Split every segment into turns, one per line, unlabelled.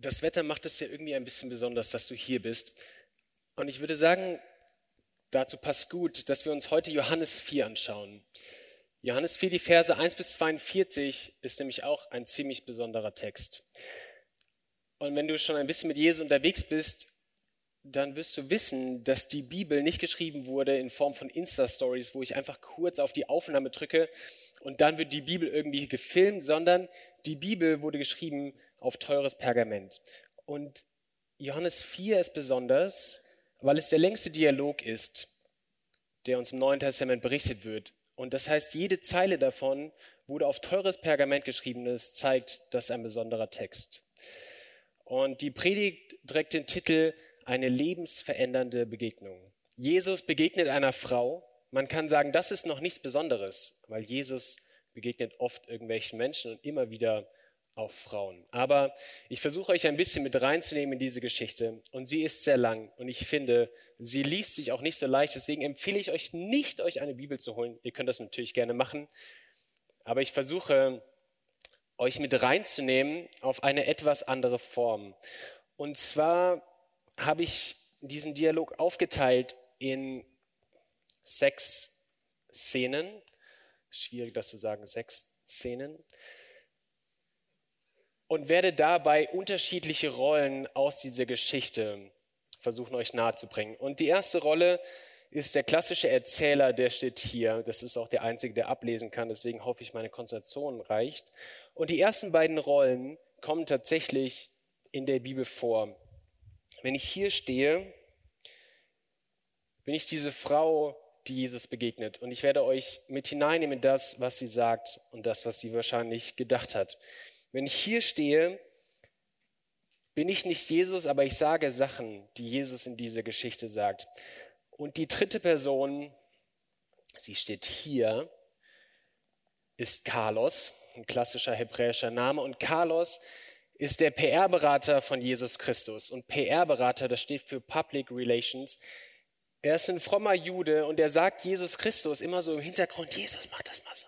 das Wetter macht es ja irgendwie ein bisschen besonders, dass du hier bist. Und ich würde sagen, dazu passt gut, dass wir uns heute Johannes 4 anschauen. Johannes 4, die Verse 1 bis 42 ist nämlich auch ein ziemlich besonderer Text. Und wenn du schon ein bisschen mit Jesus unterwegs bist, dann wirst du wissen, dass die Bibel nicht geschrieben wurde in Form von Insta-Stories, wo ich einfach kurz auf die Aufnahme drücke und dann wird die Bibel irgendwie gefilmt, sondern die Bibel wurde geschrieben auf teures Pergament. Und Johannes 4 ist besonders, weil es der längste Dialog ist, der uns im Neuen Testament berichtet wird. Und das heißt, jede Zeile davon wurde auf teures Pergament geschrieben. Das zeigt, das ist ein besonderer Text. Und die Predigt trägt den Titel Eine lebensverändernde Begegnung. Jesus begegnet einer Frau, man kann sagen, das ist noch nichts Besonderes, weil Jesus begegnet oft irgendwelchen Menschen und immer wieder auch Frauen. Aber ich versuche euch ein bisschen mit reinzunehmen in diese Geschichte und sie ist sehr lang und ich finde, sie liest sich auch nicht so leicht. Deswegen empfehle ich euch nicht, euch eine Bibel zu holen. Ihr könnt das natürlich gerne machen, aber ich versuche euch mit reinzunehmen auf eine etwas andere Form. Und zwar habe ich diesen Dialog aufgeteilt in sechs Szenen. Schwierig, das zu sagen, sechs Szenen. Und werde dabei unterschiedliche Rollen aus dieser Geschichte versuchen, euch nahezubringen. Und die erste Rolle ist der klassische Erzähler, der steht hier. Das ist auch der einzige, der ablesen kann. Deswegen hoffe ich, meine Konzentration reicht. Und die ersten beiden Rollen kommen tatsächlich in der Bibel vor. Wenn ich hier stehe, bin ich diese Frau, die Jesus begegnet. Und ich werde euch mit hineinnehmen in das, was sie sagt und das, was sie wahrscheinlich gedacht hat. Wenn ich hier stehe, bin ich nicht Jesus, aber ich sage Sachen, die Jesus in dieser Geschichte sagt. Und die dritte Person, sie steht hier, ist Carlos, ein klassischer hebräischer Name. Und Carlos ist der PR-Berater von Jesus Christus. Und PR-Berater, das steht für Public Relations. Er ist ein frommer Jude und er sagt Jesus Christus immer so im Hintergrund, Jesus, mach das mal so.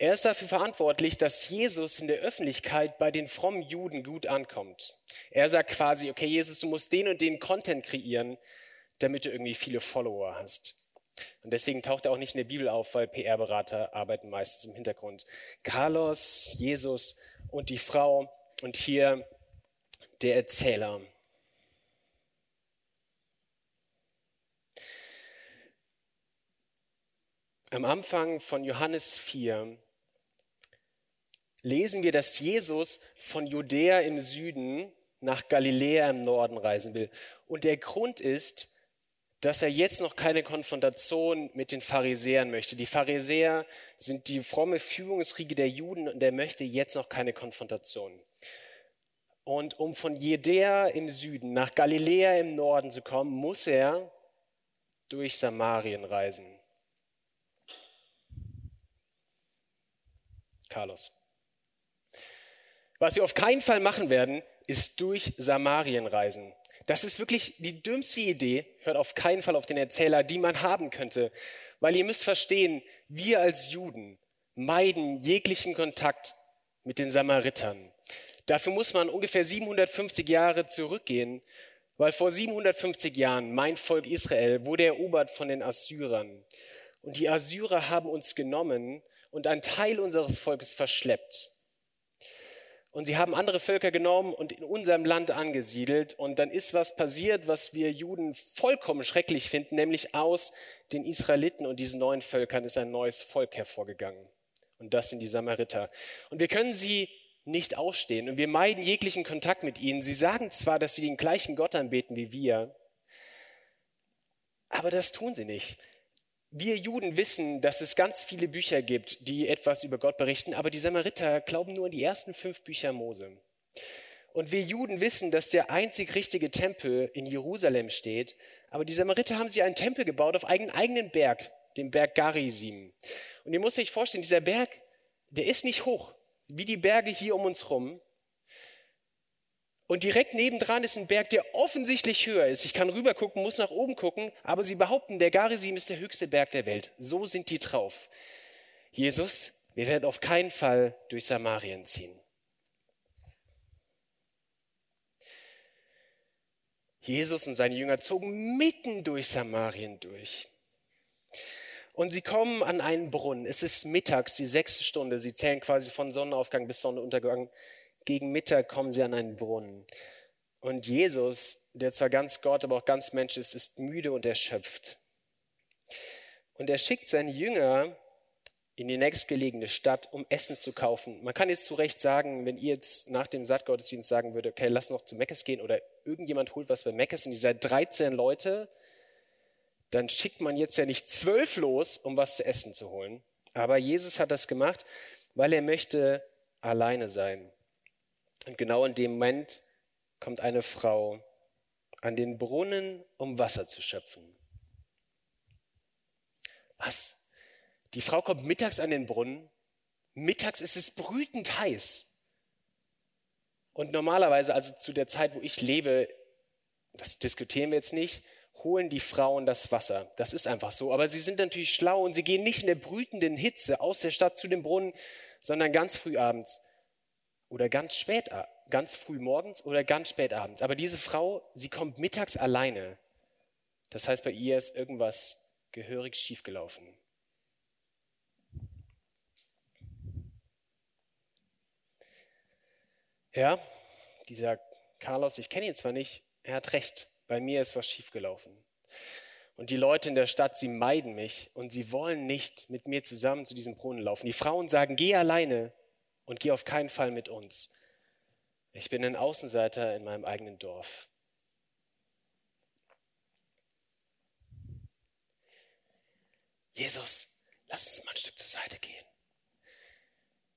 Er ist dafür verantwortlich, dass Jesus in der Öffentlichkeit bei den frommen Juden gut ankommt. Er sagt quasi, okay, Jesus, du musst den und den Content kreieren, damit du irgendwie viele Follower hast. Und deswegen taucht er auch nicht in der Bibel auf, weil PR-Berater arbeiten meistens im Hintergrund. Carlos, Jesus und die Frau und hier der Erzähler. Am Anfang von Johannes 4 lesen wir, dass Jesus von Judäa im Süden nach Galiläa im Norden reisen will. Und der Grund ist, dass er jetzt noch keine Konfrontation mit den Pharisäern möchte. Die Pharisäer sind die fromme Führungsriege der Juden und er möchte jetzt noch keine Konfrontation. Und um von Judäa im Süden nach Galiläa im Norden zu kommen, muss er durch Samarien reisen. Carlos. Was wir auf keinen Fall machen werden, ist durch Samarien reisen. Das ist wirklich die dümmste Idee, hört auf keinen Fall auf den Erzähler, die man haben könnte. Weil ihr müsst verstehen, wir als Juden meiden jeglichen Kontakt mit den Samaritern. Dafür muss man ungefähr 750 Jahre zurückgehen, weil vor 750 Jahren mein Volk Israel wurde erobert von den Assyrern. Und die Assyrer haben uns genommen und einen Teil unseres Volkes verschleppt. Und sie haben andere Völker genommen und in unserem Land angesiedelt. Und dann ist was passiert, was wir Juden vollkommen schrecklich finden, nämlich aus den Israeliten und diesen neuen Völkern ist ein neues Volk hervorgegangen. Und das sind die Samariter. Und wir können sie nicht ausstehen und wir meiden jeglichen Kontakt mit ihnen. Sie sagen zwar, dass sie den gleichen Gott anbeten wie wir, aber das tun sie nicht. Wir Juden wissen, dass es ganz viele Bücher gibt, die etwas über Gott berichten, aber die Samariter glauben nur an die ersten fünf Bücher Mose. Und wir Juden wissen, dass der einzig richtige Tempel in Jerusalem steht, aber die Samariter haben sich einen Tempel gebaut auf einen eigenen Berg, dem Berg Garizim. Und ihr müsst euch vorstellen, dieser Berg, der ist nicht hoch, wie die Berge hier um uns rum, und direkt nebendran ist ein Berg, der offensichtlich höher ist. Ich kann rüber gucken, muss nach oben gucken, aber sie behaupten, der Garizim ist der höchste Berg der Welt. So sind die drauf. Jesus, wir werden auf keinen Fall durch Samarien ziehen. Jesus und seine Jünger zogen mitten durch Samarien durch. Und sie kommen an einen Brunnen. Es ist mittags, die sechste Stunde. Sie zählen quasi von Sonnenaufgang bis Sonnenuntergang. Gegen Mittag kommen sie an einen Brunnen. Und Jesus, der zwar ganz Gott, aber auch ganz Mensch ist, ist müde und erschöpft. Und er schickt seine Jünger in die nächstgelegene Stadt, um Essen zu kaufen. Man kann jetzt zu Recht sagen, wenn ihr jetzt nach dem Sattgottesdienst sagen würdet, okay, lass noch zu Meckes gehen oder irgendjemand holt was bei Meckes und ihr seid 13 Leute, dann schickt man jetzt ja nicht zwölf los, um was zu essen zu holen. Aber Jesus hat das gemacht, weil er möchte alleine sein. Und genau in dem Moment kommt eine Frau an den Brunnen, um Wasser zu schöpfen. Was? Die Frau kommt mittags an den Brunnen. Mittags ist es brütend heiß. Und normalerweise, also zu der Zeit, wo ich lebe, das diskutieren wir jetzt nicht, holen die Frauen das Wasser. Das ist einfach so. Aber sie sind natürlich schlau und sie gehen nicht in der brütenden Hitze aus der Stadt zu dem Brunnen, sondern ganz früh abends oder ganz spät, ganz früh morgens oder ganz spät abends. Aber diese Frau, sie kommt mittags alleine. Das heißt, bei ihr ist irgendwas gehörig schiefgelaufen. Ja, dieser Carlos, ich kenne ihn zwar nicht, er hat recht, bei mir ist was schiefgelaufen. Und die Leute in der Stadt, sie meiden mich und sie wollen nicht mit mir zusammen zu diesem Brunnen laufen. Die Frauen sagen, geh alleine und geh auf keinen Fall mit uns. Ich bin ein Außenseiter in meinem eigenen Dorf. Jesus, lass uns mal ein Stück zur Seite gehen.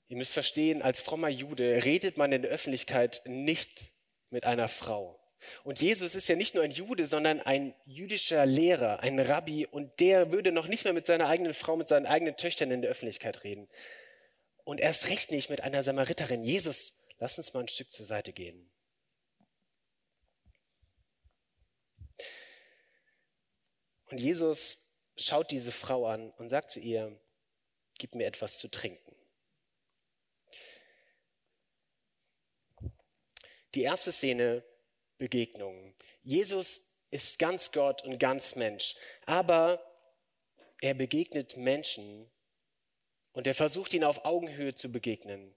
Ihr müsst verstehen, als frommer Jude redet man in der Öffentlichkeit nicht mit einer Frau. Und Jesus ist ja nicht nur ein Jude, sondern ein jüdischer Lehrer, ein Rabbi, und der würde noch nicht mehr mit seiner eigenen Frau, mit seinen eigenen Töchtern in der Öffentlichkeit reden. Und erst recht nicht mit einer Samariterin. Jesus, lass uns mal ein Stück zur Seite gehen. Und Jesus schaut diese Frau an und sagt zu ihr, gib mir etwas zu trinken. Die erste Szene, Begegnung. Jesus ist ganz Gott und ganz Mensch, aber er begegnet Menschen und er versucht ihnen auf Augenhöhe zu begegnen.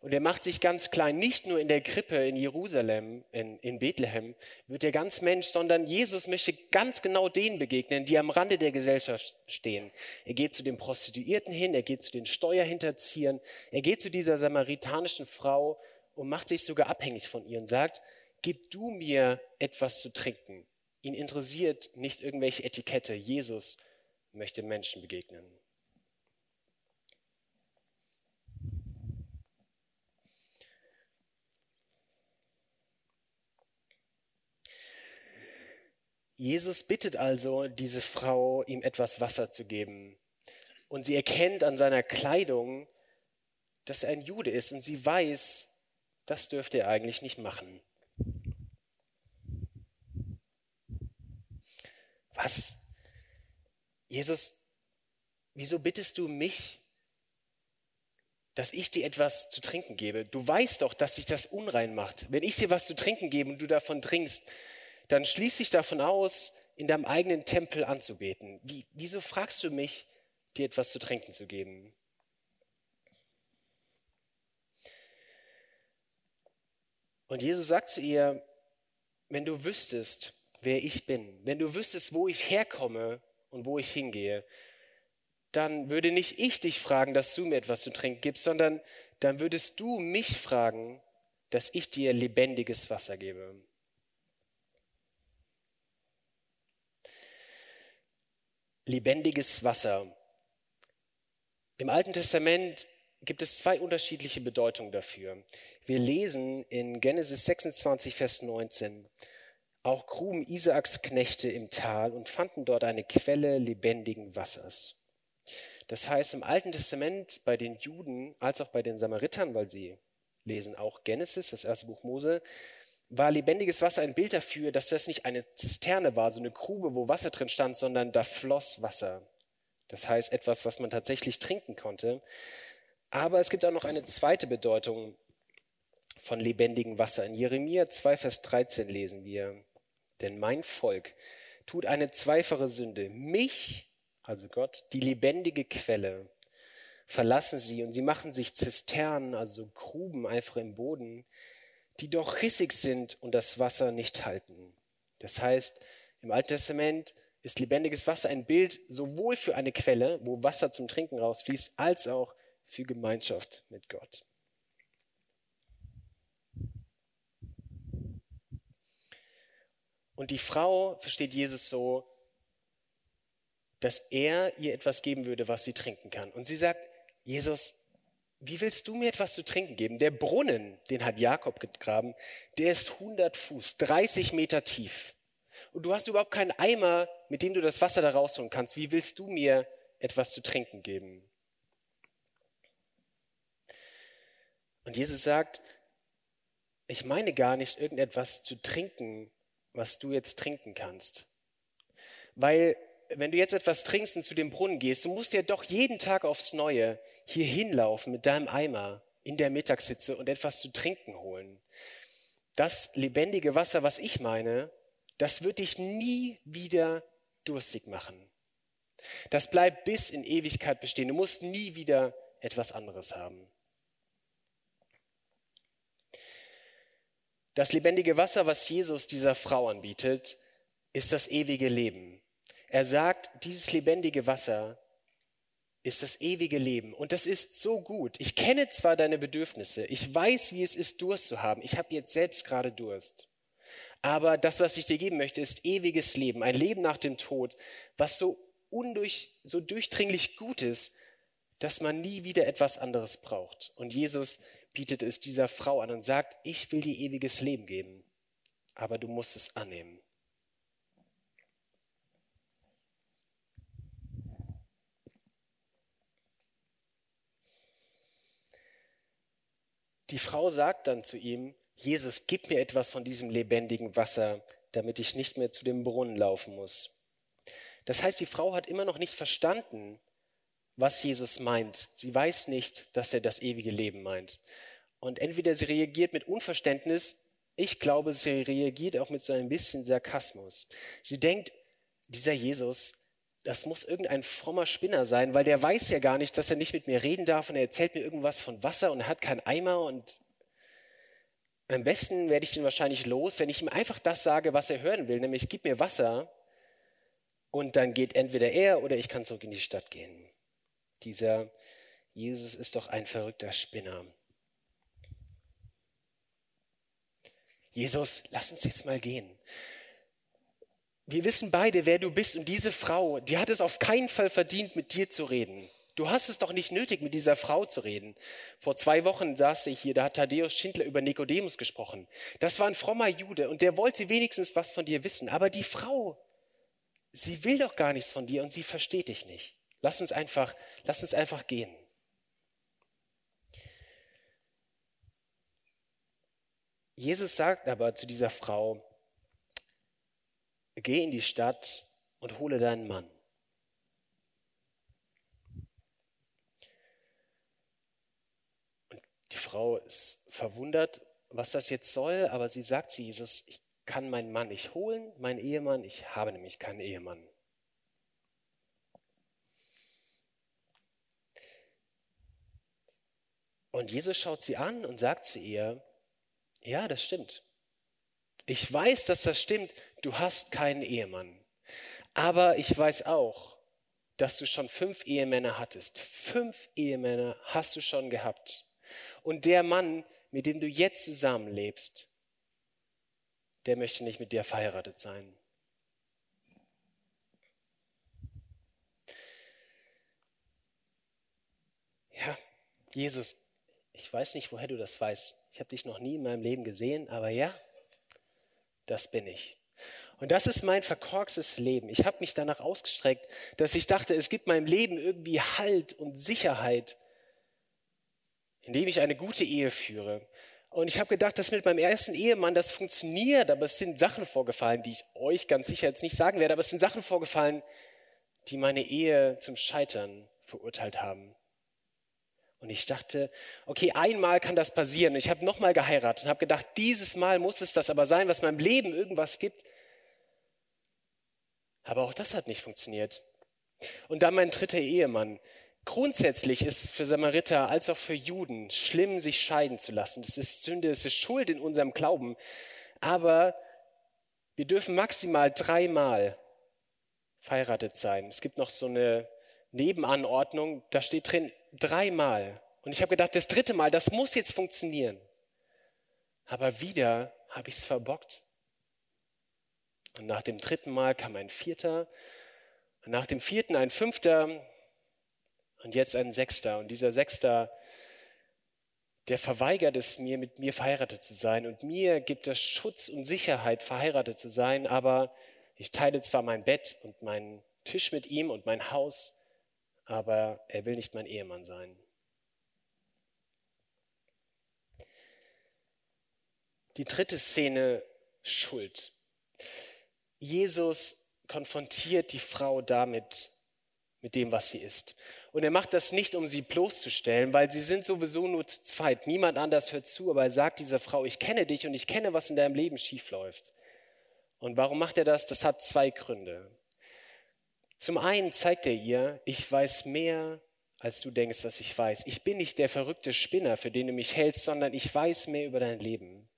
Und er macht sich ganz klein, nicht nur in der Krippe in Jerusalem, in, in Bethlehem, wird er ganz Mensch, sondern Jesus möchte ganz genau denen begegnen, die am Rande der Gesellschaft stehen. Er geht zu den Prostituierten hin, er geht zu den Steuerhinterziehern, er geht zu dieser samaritanischen Frau und macht sich sogar abhängig von ihr und sagt, gib du mir etwas zu trinken. Ihn interessiert nicht irgendwelche Etikette. Jesus möchte Menschen begegnen. Jesus bittet also diese Frau, ihm etwas Wasser zu geben. Und sie erkennt an seiner Kleidung, dass er ein Jude ist und sie weiß, das dürfte er eigentlich nicht machen. Was? Jesus, wieso bittest du mich, dass ich dir etwas zu trinken gebe? Du weißt doch, dass sich das unrein macht. Wenn ich dir was zu trinken gebe und du davon trinkst, dann schließ dich davon aus, in deinem eigenen Tempel anzubeten. Wie, wieso fragst du mich, dir etwas zu trinken zu geben? Und Jesus sagt zu ihr, wenn du wüsstest, wer ich bin, wenn du wüsstest, wo ich herkomme und wo ich hingehe, dann würde nicht ich dich fragen, dass du mir etwas zu trinken gibst, sondern dann würdest du mich fragen, dass ich dir lebendiges Wasser gebe. Lebendiges Wasser. Im Alten Testament gibt es zwei unterschiedliche Bedeutungen dafür. Wir lesen in Genesis 26, Vers 19, auch gruben Isaaks Knechte im Tal und fanden dort eine Quelle lebendigen Wassers. Das heißt, im Alten Testament bei den Juden als auch bei den Samaritern, weil sie lesen auch Genesis, das erste Buch Mose, war lebendiges Wasser ein Bild dafür, dass das nicht eine Zisterne war, so eine Grube, wo Wasser drin stand, sondern da floss Wasser. Das heißt etwas, was man tatsächlich trinken konnte. Aber es gibt auch noch eine zweite Bedeutung von lebendigem Wasser. In Jeremia 2, Vers 13 lesen wir, Denn mein Volk tut eine zweifache Sünde. Mich, also Gott, die lebendige Quelle, verlassen sie und sie machen sich Zisternen, also Gruben einfach im Boden, die doch rissig sind und das Wasser nicht halten. Das heißt, im Alten Testament ist lebendiges Wasser ein Bild sowohl für eine Quelle, wo Wasser zum Trinken rausfließt, als auch für Gemeinschaft mit Gott. Und die Frau versteht Jesus so, dass er ihr etwas geben würde, was sie trinken kann. Und sie sagt, Jesus, wie willst du mir etwas zu trinken geben? Der Brunnen, den hat Jakob gegraben, der ist 100 Fuß, 30 Meter tief. Und du hast überhaupt keinen Eimer, mit dem du das Wasser da rausholen kannst. Wie willst du mir etwas zu trinken geben? Und Jesus sagt, ich meine gar nicht irgendetwas zu trinken, was du jetzt trinken kannst. Weil wenn du jetzt etwas trinkst und zu dem Brunnen gehst, du musst ja doch jeden Tag aufs Neue hier hinlaufen mit deinem Eimer in der Mittagssitze und etwas zu trinken holen. Das lebendige Wasser, was ich meine, das wird dich nie wieder durstig machen. Das bleibt bis in Ewigkeit bestehen. Du musst nie wieder etwas anderes haben. Das lebendige Wasser, was Jesus dieser Frau anbietet, ist das ewige Leben. Er sagt, dieses lebendige Wasser ist das ewige Leben. Und das ist so gut. Ich kenne zwar deine Bedürfnisse, ich weiß, wie es ist, Durst zu haben. Ich habe jetzt selbst gerade Durst. Aber das, was ich dir geben möchte, ist ewiges Leben, ein Leben nach dem Tod, was so undurch, so durchdringlich gut ist, dass man nie wieder etwas anderes braucht. Und Jesus bietet es dieser Frau an und sagt, ich will dir ewiges Leben geben, aber du musst es annehmen. Die Frau sagt dann zu ihm, Jesus, gib mir etwas von diesem lebendigen Wasser, damit ich nicht mehr zu dem Brunnen laufen muss. Das heißt, die Frau hat immer noch nicht verstanden, was Jesus meint. Sie weiß nicht, dass er das ewige Leben meint. Und entweder sie reagiert mit Unverständnis, ich glaube, sie reagiert auch mit so ein bisschen Sarkasmus. Sie denkt, dieser Jesus, das muss irgendein frommer Spinner sein, weil der weiß ja gar nicht, dass er nicht mit mir reden darf und er erzählt mir irgendwas von Wasser und hat keinen Eimer und am besten werde ich ihn wahrscheinlich los, wenn ich ihm einfach das sage, was er hören will, nämlich gib mir Wasser und dann geht entweder er oder ich kann zurück in die Stadt gehen. Dieser Jesus ist doch ein verrückter Spinner. Jesus, lass uns jetzt mal gehen. Wir wissen beide, wer du bist und diese Frau, die hat es auf keinen Fall verdient, mit dir zu reden. Du hast es doch nicht nötig, mit dieser Frau zu reden. Vor zwei Wochen saß ich hier, da hat Thaddäus Schindler über Nikodemus gesprochen. Das war ein frommer Jude und der wollte wenigstens was von dir wissen. Aber die Frau, sie will doch gar nichts von dir und sie versteht dich nicht. Lass uns einfach, lass uns einfach gehen. Jesus sagt aber zu dieser Frau, geh in die Stadt und hole deinen Mann. Und die Frau ist verwundert, was das jetzt soll, aber sie sagt zu Jesus, ich kann meinen Mann nicht holen, meinen Ehemann, ich habe nämlich keinen Ehemann. Und Jesus schaut sie an und sagt zu ihr, ja, das stimmt. Ich weiß, dass das stimmt. Du hast keinen Ehemann. Aber ich weiß auch, dass du schon fünf Ehemänner hattest. Fünf Ehemänner hast du schon gehabt. Und der Mann, mit dem du jetzt zusammenlebst, der möchte nicht mit dir verheiratet sein. Ja, Jesus, ich weiß nicht, woher du das weißt. Ich habe dich noch nie in meinem Leben gesehen, aber ja, das bin ich. Und das ist mein verkorkstes Leben. Ich habe mich danach ausgestreckt, dass ich dachte, es gibt meinem Leben irgendwie Halt und Sicherheit, indem ich eine gute Ehe führe. Und ich habe gedacht, das mit meinem ersten Ehemann, das funktioniert, aber es sind Sachen vorgefallen, die ich euch ganz sicher jetzt nicht sagen werde, aber es sind Sachen vorgefallen, die meine Ehe zum Scheitern verurteilt haben. Und ich dachte, okay, einmal kann das passieren. Ich habe nochmal geheiratet und habe gedacht, dieses Mal muss es das aber sein, was meinem Leben irgendwas gibt. Aber auch das hat nicht funktioniert. Und dann mein dritter Ehemann. Grundsätzlich ist es für Samariter als auch für Juden schlimm, sich scheiden zu lassen. Das ist Sünde, es ist Schuld in unserem Glauben. Aber wir dürfen maximal dreimal verheiratet sein. Es gibt noch so eine Nebenanordnung, da steht drin dreimal. Und ich habe gedacht, das dritte Mal, das muss jetzt funktionieren. Aber wieder habe ich es verbockt. Und nach dem dritten Mal kam ein vierter, und nach dem vierten ein fünfter und jetzt ein sechster. Und dieser sechster, der verweigert es mir, mit mir verheiratet zu sein. Und mir gibt es Schutz und Sicherheit, verheiratet zu sein, aber ich teile zwar mein Bett und meinen Tisch mit ihm und mein Haus, aber er will nicht mein Ehemann sein. Die dritte Szene, Schuld. Jesus konfrontiert die Frau damit, mit dem, was sie ist. Und er macht das nicht, um sie bloßzustellen, weil sie sind sowieso nur zu zweit. Niemand anders hört zu, aber er sagt dieser Frau, ich kenne dich und ich kenne, was in deinem Leben schiefläuft. Und warum macht er das? Das hat zwei Gründe. Zum einen zeigt er ihr, ich weiß mehr, als du denkst, dass ich weiß. Ich bin nicht der verrückte Spinner, für den du mich hältst, sondern ich weiß mehr über dein Leben.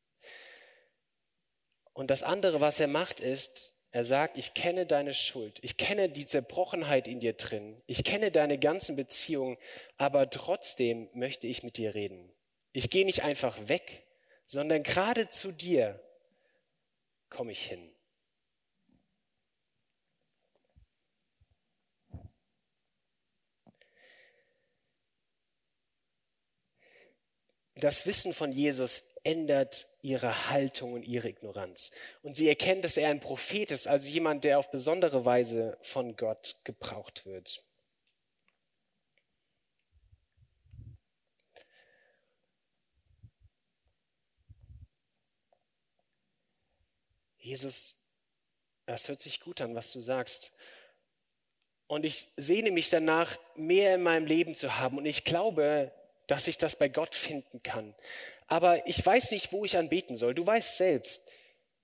Und das andere, was er macht, ist, er sagt, ich kenne deine Schuld, ich kenne die Zerbrochenheit in dir drin, ich kenne deine ganzen Beziehungen, aber trotzdem möchte ich mit dir reden. Ich gehe nicht einfach weg, sondern gerade zu dir komme ich hin. Das Wissen von Jesus ändert ihre Haltung und ihre Ignoranz. Und sie erkennt, dass er ein Prophet ist, also jemand, der auf besondere Weise von Gott gebraucht wird. Jesus, das hört sich gut an, was du sagst. Und ich sehne mich danach, mehr in meinem Leben zu haben. Und ich glaube, dass ich das bei Gott finden kann. Aber ich weiß nicht, wo ich anbeten soll. Du weißt selbst,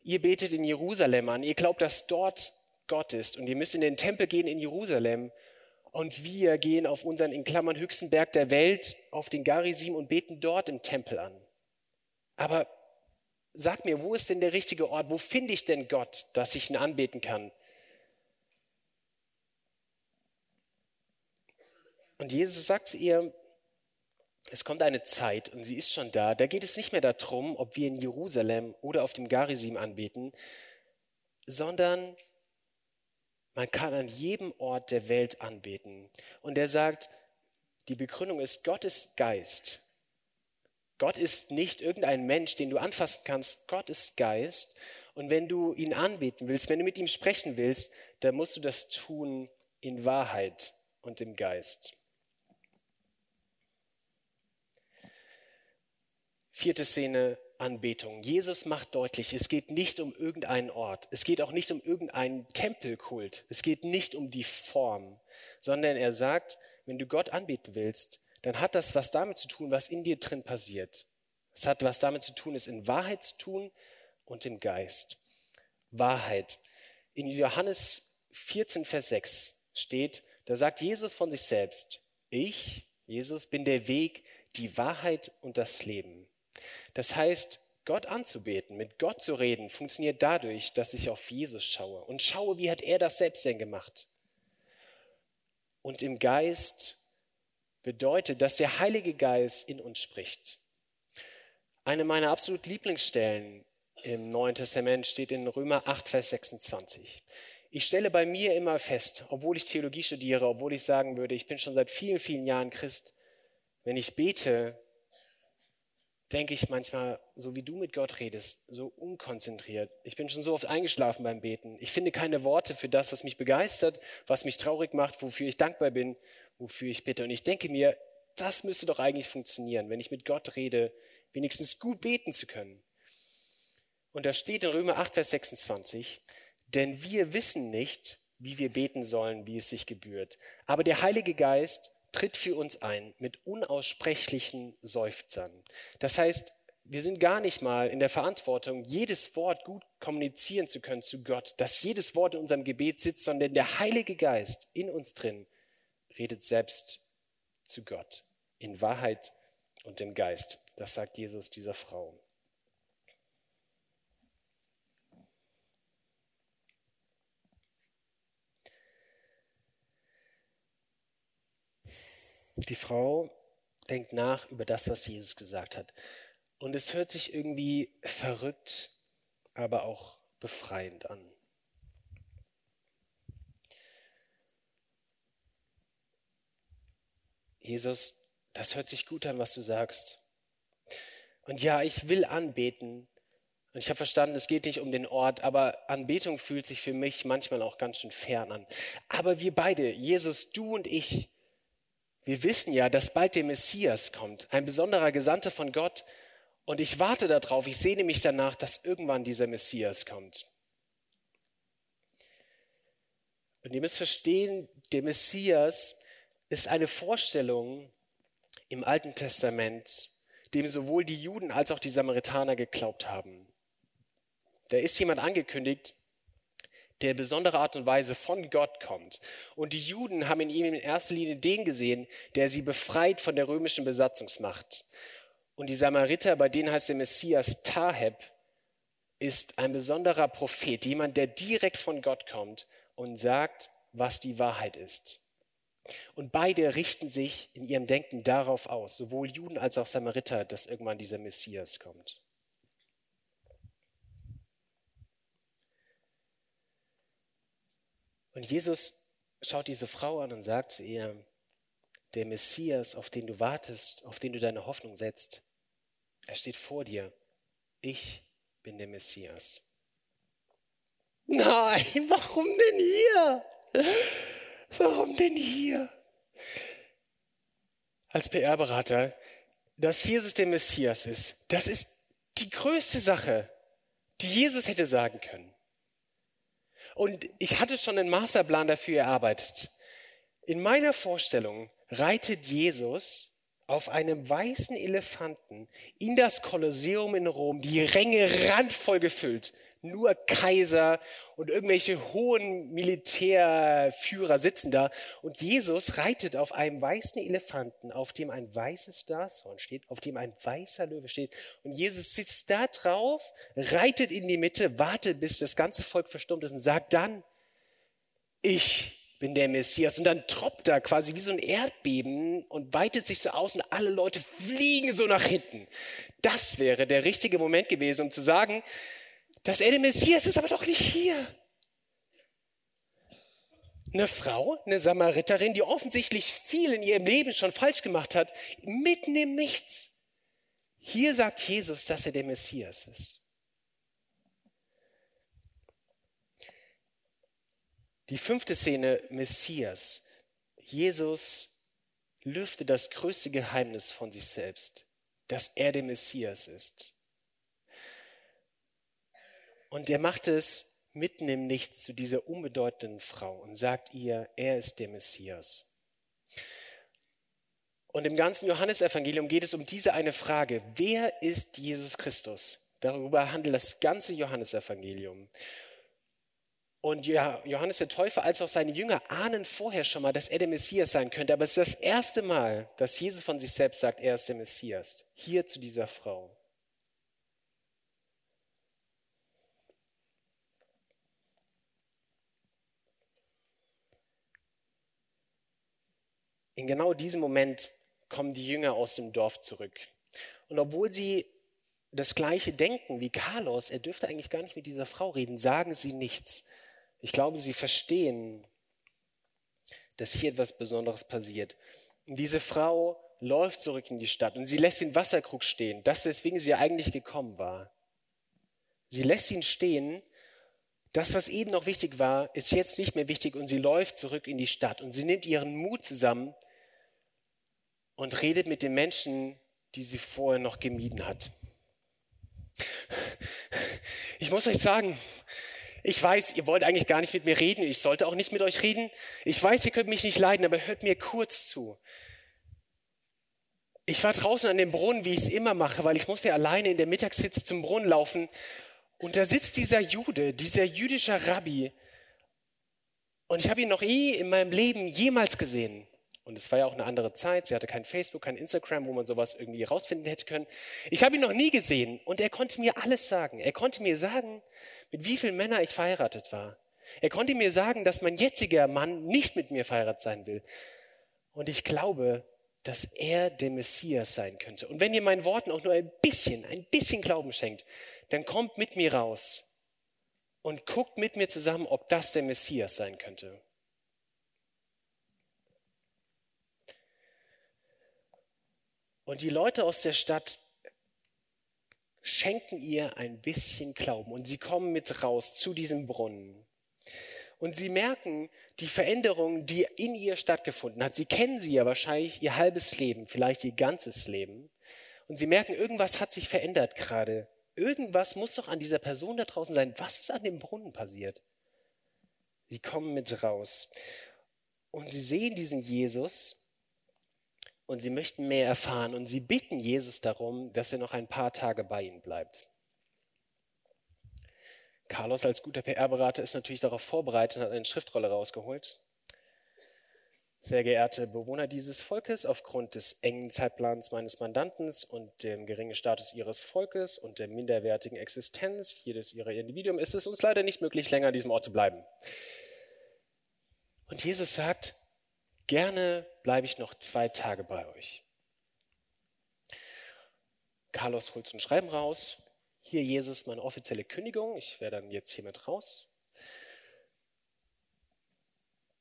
ihr betet in Jerusalem an, ihr glaubt, dass dort Gott ist und ihr müsst in den Tempel gehen in Jerusalem und wir gehen auf unseren in Klammern höchsten Berg der Welt, auf den Garisim und beten dort im Tempel an. Aber sag mir, wo ist denn der richtige Ort? Wo finde ich denn Gott, dass ich ihn anbeten kann? Und Jesus sagt zu ihr, es kommt eine Zeit, und sie ist schon da, da geht es nicht mehr darum, ob wir in Jerusalem oder auf dem Garisim anbeten, sondern man kann an jedem Ort der Welt anbeten. Und er sagt, die Begründung ist, Gott ist Geist. Gott ist nicht irgendein Mensch, den du anfassen kannst. Gott ist Geist. Und wenn du ihn anbeten willst, wenn du mit ihm sprechen willst, dann musst du das tun in Wahrheit und im Geist. Vierte Szene, Anbetung. Jesus macht deutlich, es geht nicht um irgendeinen Ort, es geht auch nicht um irgendeinen Tempelkult, es geht nicht um die Form, sondern er sagt, wenn du Gott anbeten willst, dann hat das was damit zu tun, was in dir drin passiert. Es hat was damit zu tun, es in Wahrheit zu tun und im Geist. Wahrheit. In Johannes 14, Vers 6 steht, da sagt Jesus von sich selbst, ich, Jesus, bin der Weg, die Wahrheit und das Leben. Das heißt, Gott anzubeten, mit Gott zu reden, funktioniert dadurch, dass ich auf Jesus schaue und schaue, wie hat er das selbst denn gemacht. Und im Geist bedeutet, dass der Heilige Geist in uns spricht. Eine meiner absolut Lieblingsstellen im Neuen Testament steht in Römer 8, Vers 26. Ich stelle bei mir immer fest, obwohl ich Theologie studiere, obwohl ich sagen würde, ich bin schon seit vielen, vielen Jahren Christ, wenn ich bete, denke ich manchmal, so wie du mit Gott redest, so unkonzentriert. Ich bin schon so oft eingeschlafen beim Beten. Ich finde keine Worte für das, was mich begeistert, was mich traurig macht, wofür ich dankbar bin, wofür ich bitte. Und ich denke mir, das müsste doch eigentlich funktionieren, wenn ich mit Gott rede, wenigstens gut beten zu können. Und da steht in Römer 8, Vers 26, denn wir wissen nicht, wie wir beten sollen, wie es sich gebührt. Aber der Heilige Geist tritt für uns ein mit unaussprechlichen Seufzern. Das heißt, wir sind gar nicht mal in der Verantwortung, jedes Wort gut kommunizieren zu können zu Gott, dass jedes Wort in unserem Gebet sitzt, sondern der Heilige Geist in uns drin redet selbst zu Gott in Wahrheit und im Geist. Das sagt Jesus dieser Frau. Die Frau denkt nach über das, was Jesus gesagt hat. Und es hört sich irgendwie verrückt, aber auch befreiend an. Jesus, das hört sich gut an, was du sagst. Und ja, ich will anbeten. Und ich habe verstanden, es geht nicht um den Ort, aber Anbetung fühlt sich für mich manchmal auch ganz schön fern an. Aber wir beide, Jesus, du und ich, wir wissen ja, dass bald der Messias kommt, ein besonderer Gesandter von Gott. Und ich warte darauf, ich sehne mich danach, dass irgendwann dieser Messias kommt. Und ihr müsst verstehen, der Messias ist eine Vorstellung im Alten Testament, dem sowohl die Juden als auch die Samaritaner geglaubt haben. Da ist jemand angekündigt, der in besonderer Art und Weise von Gott kommt. Und die Juden haben in ihm in erster Linie den gesehen, der sie befreit von der römischen Besatzungsmacht. Und die Samariter, bei denen heißt der Messias Taheb, ist ein besonderer Prophet, jemand, der direkt von Gott kommt und sagt, was die Wahrheit ist. Und beide richten sich in ihrem Denken darauf aus, sowohl Juden als auch Samariter, dass irgendwann dieser Messias kommt. Und Jesus schaut diese Frau an und sagt zu ihr, der Messias, auf den du wartest, auf den du deine Hoffnung setzt, er steht vor dir. Ich bin der Messias. Nein, warum denn hier? Warum denn hier? Als PR-Berater, dass Jesus der Messias ist, das ist die größte Sache, die Jesus hätte sagen können. Und ich hatte schon einen Masterplan dafür erarbeitet. In meiner Vorstellung reitet Jesus auf einem weißen Elefanten in das Kolosseum in Rom, die Ränge randvoll gefüllt nur Kaiser und irgendwelche hohen Militärführer sitzen da und Jesus reitet auf einem weißen Elefanten, auf dem ein weißes Nashorn steht, auf dem ein weißer Löwe steht und Jesus sitzt da drauf, reitet in die Mitte, wartet, bis das ganze Volk verstummt ist und sagt dann, ich bin der Messias. Und dann troppt da quasi wie so ein Erdbeben und weitet sich so aus und alle Leute fliegen so nach hinten. Das wäre der richtige Moment gewesen, um zu sagen, das er der Messias ist aber doch nicht hier. Eine Frau, eine Samariterin, die offensichtlich viel in ihrem Leben schon falsch gemacht hat, mitten im Nichts. Hier sagt Jesus, dass er der Messias ist. Die fünfte Szene, Messias. Jesus lüftet das größte Geheimnis von sich selbst, dass er der Messias ist. Und er macht es mitten im Nichts zu dieser unbedeutenden Frau und sagt ihr, er ist der Messias. Und im ganzen Johannesevangelium geht es um diese eine Frage, wer ist Jesus Christus? Darüber handelt das ganze Johannesevangelium. Und Johannes der Täufer als auch seine Jünger ahnen vorher schon mal, dass er der Messias sein könnte. Aber es ist das erste Mal, dass Jesus von sich selbst sagt, er ist der Messias. Hier zu dieser Frau. In genau diesem Moment kommen die Jünger aus dem Dorf zurück. Und obwohl sie das gleiche denken wie Carlos, er dürfte eigentlich gar nicht mit dieser Frau reden, sagen sie nichts. Ich glaube, sie verstehen, dass hier etwas Besonderes passiert. Und diese Frau läuft zurück in die Stadt und sie lässt den Wasserkrug stehen, das weswegen sie ja eigentlich gekommen war. Sie lässt ihn stehen. Das, was eben noch wichtig war, ist jetzt nicht mehr wichtig und sie läuft zurück in die Stadt und sie nimmt ihren Mut zusammen und redet mit den Menschen, die sie vorher noch gemieden hat. Ich muss euch sagen, ich weiß, ihr wollt eigentlich gar nicht mit mir reden, ich sollte auch nicht mit euch reden. Ich weiß, ihr könnt mich nicht leiden, aber hört mir kurz zu. Ich war draußen an dem Brunnen, wie ich es immer mache, weil ich musste alleine in der Mittagshitze zum Brunnen laufen. Und da sitzt dieser Jude, dieser jüdische Rabbi. Und ich habe ihn noch nie in meinem Leben jemals gesehen. Und es war ja auch eine andere Zeit. Sie hatte kein Facebook, kein Instagram, wo man sowas irgendwie rausfinden hätte können. Ich habe ihn noch nie gesehen und er konnte mir alles sagen. Er konnte mir sagen, mit wie vielen Männern ich verheiratet war. Er konnte mir sagen, dass mein jetziger Mann nicht mit mir verheiratet sein will. Und ich glaube, dass er der Messias sein könnte. Und wenn ihr meinen Worten auch nur ein bisschen, ein bisschen Glauben schenkt, dann kommt mit mir raus und guckt mit mir zusammen, ob das der Messias sein könnte. Und die Leute aus der Stadt schenken ihr ein bisschen Glauben und sie kommen mit raus zu diesem Brunnen. Und sie merken die Veränderung, die in ihr stattgefunden hat. Sie kennen sie ja wahrscheinlich ihr halbes Leben, vielleicht ihr ganzes Leben. Und sie merken, irgendwas hat sich verändert gerade. Irgendwas muss doch an dieser Person da draußen sein. Was ist an dem Brunnen passiert? Sie kommen mit raus. Und sie sehen diesen Jesus und sie möchten mehr erfahren. Und sie bitten Jesus darum, dass er noch ein paar Tage bei ihnen bleibt. Carlos als guter PR-Berater ist natürlich darauf vorbereitet und hat eine Schriftrolle rausgeholt. Sehr geehrte Bewohner dieses Volkes, aufgrund des engen Zeitplans meines Mandantens und dem geringen Status ihres Volkes und der minderwertigen Existenz jedes ihrer Individuum ist es uns leider nicht möglich, länger an diesem Ort zu bleiben. Und Jesus sagt, gerne bleibe ich noch zwei Tage bei euch. Carlos holt so ein Schreiben raus hier Jesus meine offizielle Kündigung. Ich wäre dann jetzt hiermit raus.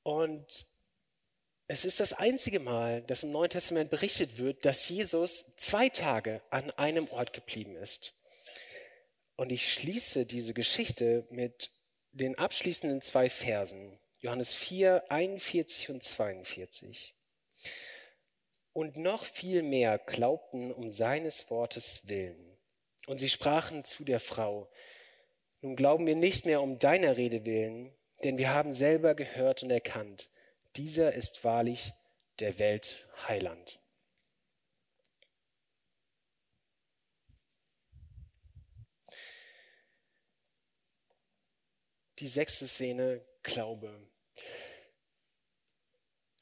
Und es ist das einzige Mal, dass im Neuen Testament berichtet wird, dass Jesus zwei Tage an einem Ort geblieben ist. Und ich schließe diese Geschichte mit den abschließenden zwei Versen. Johannes 4, 41 und 42. Und noch viel mehr glaubten um seines Wortes willen. Und sie sprachen zu der Frau, nun glauben wir nicht mehr um deiner Rede willen, denn wir haben selber gehört und erkannt, dieser ist wahrlich der Welt Heiland. Die sechste Szene, Glaube.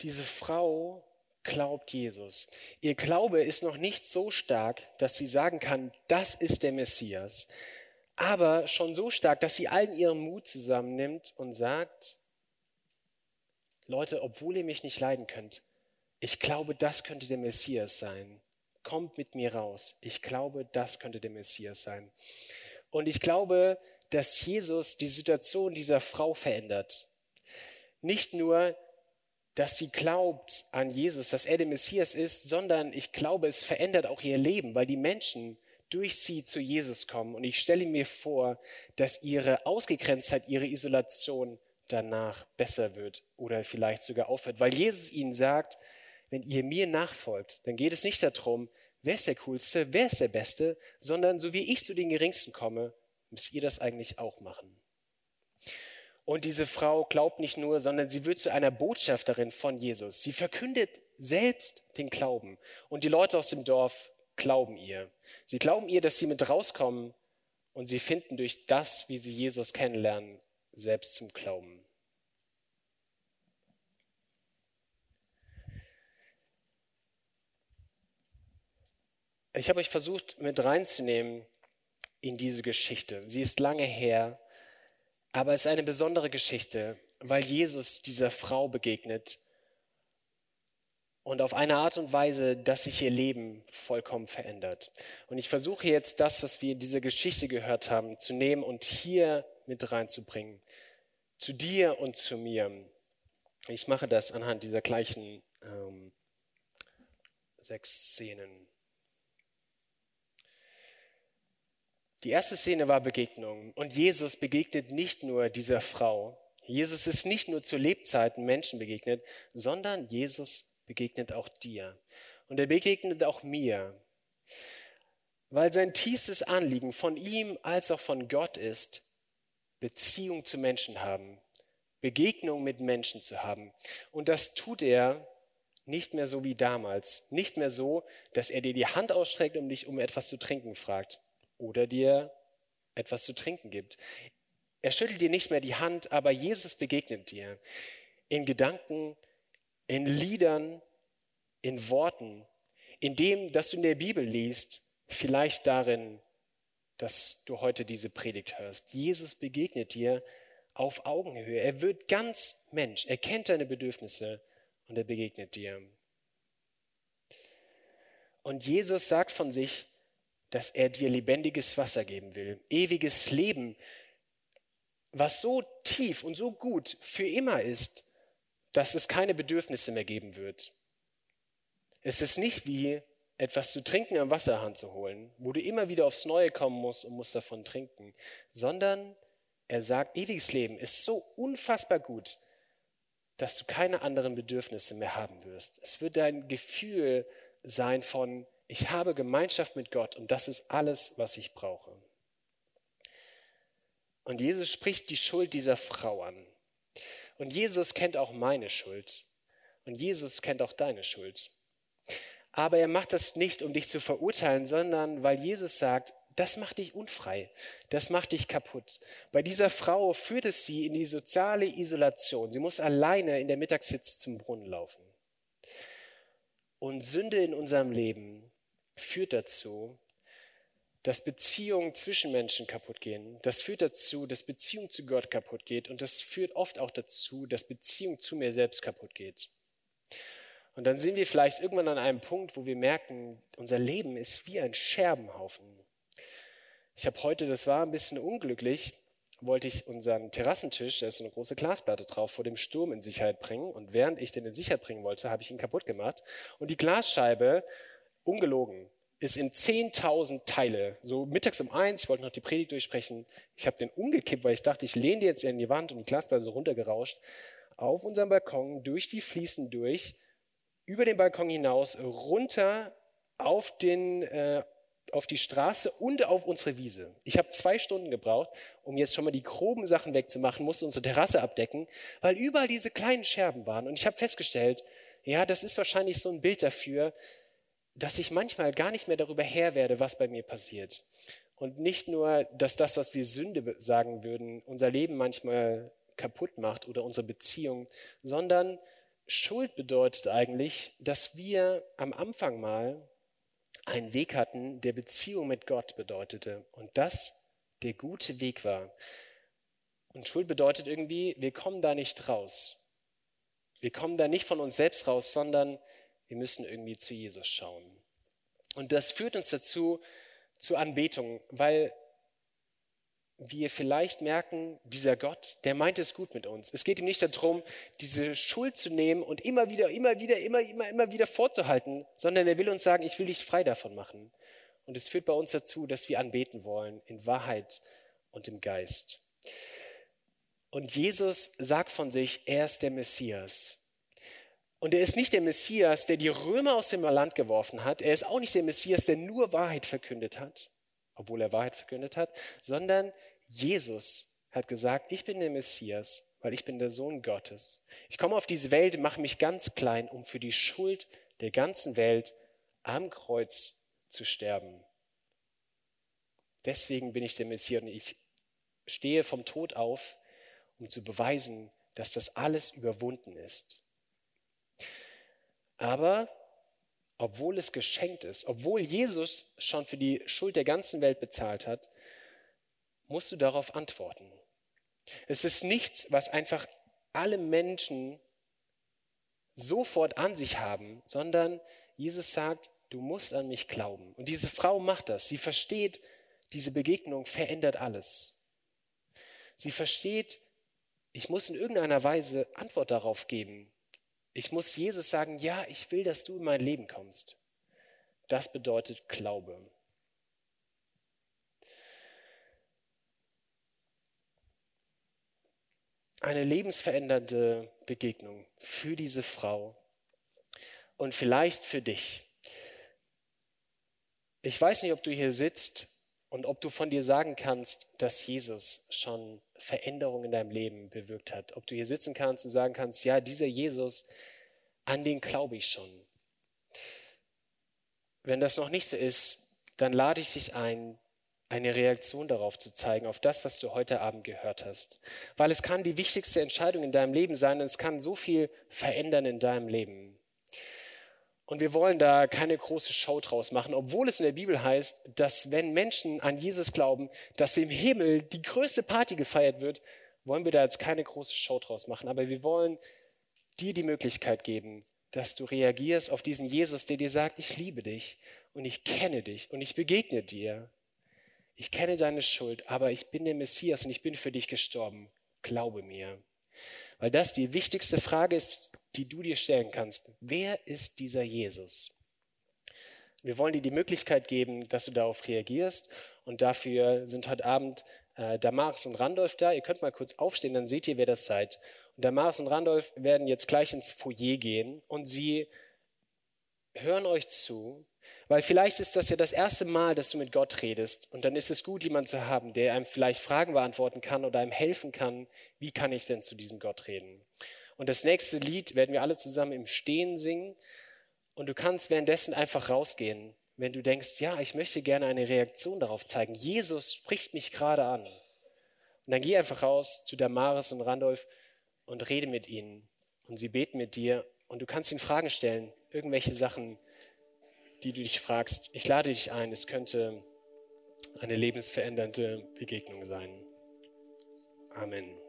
Diese Frau glaubt Jesus. Ihr Glaube ist noch nicht so stark, dass sie sagen kann, das ist der Messias, aber schon so stark, dass sie allen ihren Mut zusammennimmt und sagt, Leute, obwohl ihr mich nicht leiden könnt, ich glaube, das könnte der Messias sein. Kommt mit mir raus. Ich glaube, das könnte der Messias sein. Und ich glaube, dass Jesus die Situation dieser Frau verändert. Nicht nur, dass sie glaubt an Jesus, dass er der Messias ist, sondern ich glaube, es verändert auch ihr Leben, weil die Menschen durch sie zu Jesus kommen. Und ich stelle mir vor, dass ihre Ausgegrenztheit, ihre Isolation danach besser wird oder vielleicht sogar aufhört, weil Jesus ihnen sagt, wenn ihr mir nachfolgt, dann geht es nicht darum, wer ist der Coolste, wer ist der Beste, sondern so wie ich zu den Geringsten komme, müsst ihr das eigentlich auch machen. Und diese Frau glaubt nicht nur, sondern sie wird zu einer Botschafterin von Jesus. Sie verkündet selbst den Glauben. Und die Leute aus dem Dorf glauben ihr. Sie glauben ihr, dass sie mit rauskommen und sie finden durch das, wie sie Jesus kennenlernen, selbst zum Glauben. Ich habe euch versucht, mit reinzunehmen in diese Geschichte. Sie ist lange her. Aber es ist eine besondere Geschichte, weil Jesus dieser Frau begegnet und auf eine Art und Weise, dass sich ihr Leben vollkommen verändert. Und ich versuche jetzt das, was wir in dieser Geschichte gehört haben, zu nehmen und hier mit reinzubringen. Zu dir und zu mir. Ich mache das anhand dieser gleichen ähm, sechs Szenen. Die erste Szene war Begegnung. Und Jesus begegnet nicht nur dieser Frau. Jesus ist nicht nur zu Lebzeiten Menschen begegnet, sondern Jesus begegnet auch dir. Und er begegnet auch mir. Weil sein tiefstes Anliegen von ihm als auch von Gott ist, Beziehung zu Menschen haben, Begegnung mit Menschen zu haben. Und das tut er nicht mehr so wie damals. Nicht mehr so, dass er dir die Hand ausstreckt und dich um etwas zu trinken fragt oder dir etwas zu trinken gibt. Er schüttelt dir nicht mehr die Hand, aber Jesus begegnet dir in Gedanken, in Liedern, in Worten, in dem, dass du in der Bibel liest, vielleicht darin, dass du heute diese Predigt hörst. Jesus begegnet dir auf Augenhöhe. Er wird ganz Mensch. Er kennt deine Bedürfnisse und er begegnet dir. Und Jesus sagt von sich, dass er dir lebendiges Wasser geben will, ewiges Leben, was so tief und so gut für immer ist, dass es keine Bedürfnisse mehr geben wird. Es ist nicht wie etwas zu trinken am Wasserhahn zu holen, wo du immer wieder aufs Neue kommen musst und musst davon trinken, sondern er sagt, ewiges Leben ist so unfassbar gut, dass du keine anderen Bedürfnisse mehr haben wirst. Es wird dein Gefühl sein von, ich habe Gemeinschaft mit Gott und das ist alles, was ich brauche. Und Jesus spricht die Schuld dieser Frau an. Und Jesus kennt auch meine Schuld. Und Jesus kennt auch deine Schuld. Aber er macht das nicht, um dich zu verurteilen, sondern weil Jesus sagt, das macht dich unfrei, das macht dich kaputt. Bei dieser Frau führt es sie in die soziale Isolation. Sie muss alleine in der Mittagssitze zum Brunnen laufen. Und Sünde in unserem Leben führt dazu, dass Beziehungen zwischen Menschen kaputt gehen. Das führt dazu, dass Beziehung zu Gott kaputt geht. Und das führt oft auch dazu, dass Beziehung zu mir selbst kaputt geht. Und dann sind wir vielleicht irgendwann an einem Punkt, wo wir merken, unser Leben ist wie ein Scherbenhaufen. Ich habe heute, das war ein bisschen unglücklich, wollte ich unseren Terrassentisch, da ist eine große Glasplatte drauf, vor dem Sturm in Sicherheit bringen. Und während ich den in Sicherheit bringen wollte, habe ich ihn kaputt gemacht. Und die Glasscheibe, ungelogen, ist in 10.000 Teile. So mittags um eins, ich wollte noch die Predigt durchsprechen. Ich habe den umgekippt, weil ich dachte, ich lehne die jetzt in die Wand und die Glasplatte so runtergerauscht. Auf unserem Balkon, durch die Fliesen durch über den Balkon hinaus, runter auf, den, äh, auf die Straße und auf unsere Wiese. Ich habe zwei Stunden gebraucht, um jetzt schon mal die groben Sachen wegzumachen, musste unsere Terrasse abdecken, weil überall diese kleinen Scherben waren. Und ich habe festgestellt, ja, das ist wahrscheinlich so ein Bild dafür, dass ich manchmal gar nicht mehr darüber Herr werde, was bei mir passiert. Und nicht nur, dass das, was wir Sünde sagen würden, unser Leben manchmal kaputt macht oder unsere Beziehung, sondern Schuld bedeutet eigentlich, dass wir am Anfang mal einen Weg hatten, der Beziehung mit Gott bedeutete und das der gute Weg war. Und Schuld bedeutet irgendwie, wir kommen da nicht raus. Wir kommen da nicht von uns selbst raus, sondern wir müssen irgendwie zu Jesus schauen. Und das führt uns dazu, zur Anbetung, weil wir vielleicht merken, dieser Gott, der meint es gut mit uns. Es geht ihm nicht darum, diese Schuld zu nehmen und immer wieder, immer wieder, immer, immer, immer wieder vorzuhalten, sondern er will uns sagen, ich will dich frei davon machen. Und es führt bei uns dazu, dass wir anbeten wollen in Wahrheit und im Geist. Und Jesus sagt von sich, er ist der Messias. Und er ist nicht der Messias, der die Römer aus dem Land geworfen hat. Er ist auch nicht der Messias, der nur Wahrheit verkündet hat obwohl er Wahrheit verkündet hat, sondern Jesus hat gesagt, ich bin der Messias, weil ich bin der Sohn Gottes. Ich komme auf diese Welt, mache mich ganz klein, um für die Schuld der ganzen Welt am Kreuz zu sterben. Deswegen bin ich der Messias und ich stehe vom Tod auf, um zu beweisen, dass das alles überwunden ist. Aber obwohl es geschenkt ist, obwohl Jesus schon für die Schuld der ganzen Welt bezahlt hat, musst du darauf antworten. Es ist nichts, was einfach alle Menschen sofort an sich haben, sondern Jesus sagt, du musst an mich glauben. Und diese Frau macht das. Sie versteht, diese Begegnung verändert alles. Sie versteht, ich muss in irgendeiner Weise Antwort darauf geben. Ich muss Jesus sagen, ja, ich will, dass du in mein Leben kommst. Das bedeutet Glaube. Eine lebensverändernde Begegnung für diese Frau und vielleicht für dich. Ich weiß nicht, ob du hier sitzt und ob du von dir sagen kannst, dass Jesus schon Veränderung in deinem Leben bewirkt hat. Ob du hier sitzen kannst und sagen kannst, ja, dieser Jesus, an den glaube ich schon. Wenn das noch nicht so ist, dann lade ich dich ein, eine Reaktion darauf zu zeigen, auf das, was du heute Abend gehört hast. Weil es kann die wichtigste Entscheidung in deinem Leben sein und es kann so viel verändern in deinem Leben. Und wir wollen da keine große Show draus machen, obwohl es in der Bibel heißt, dass wenn Menschen an Jesus glauben, dass im Himmel die größte Party gefeiert wird, wollen wir da jetzt keine große Show draus machen. Aber wir wollen dir die Möglichkeit geben, dass du reagierst auf diesen Jesus, der dir sagt, ich liebe dich und ich kenne dich und ich begegne dir. Ich kenne deine Schuld, aber ich bin der Messias und ich bin für dich gestorben. Glaube mir. Weil das die wichtigste Frage ist, die du dir stellen kannst. Wer ist dieser Jesus? Wir wollen dir die Möglichkeit geben, dass du darauf reagierst. Und dafür sind heute Abend äh, Damaris und Randolph da. Ihr könnt mal kurz aufstehen, dann seht ihr, wer das seid. Und Damaris und Randolph werden jetzt gleich ins Foyer gehen und sie hören euch zu weil vielleicht ist das ja das erste Mal, dass du mit Gott redest. Und dann ist es gut, jemanden zu haben, der einem vielleicht Fragen beantworten kann oder einem helfen kann. Wie kann ich denn zu diesem Gott reden? Und das nächste Lied werden wir alle zusammen im Stehen singen. Und du kannst währenddessen einfach rausgehen, wenn du denkst, ja, ich möchte gerne eine Reaktion darauf zeigen. Jesus spricht mich gerade an. Und dann geh einfach raus zu Damaris und Randolph und rede mit ihnen. Und sie beten mit dir. Und du kannst ihnen Fragen stellen, irgendwelche Sachen, die du dich fragst. Ich lade dich ein, es könnte eine lebensverändernde Begegnung sein. Amen.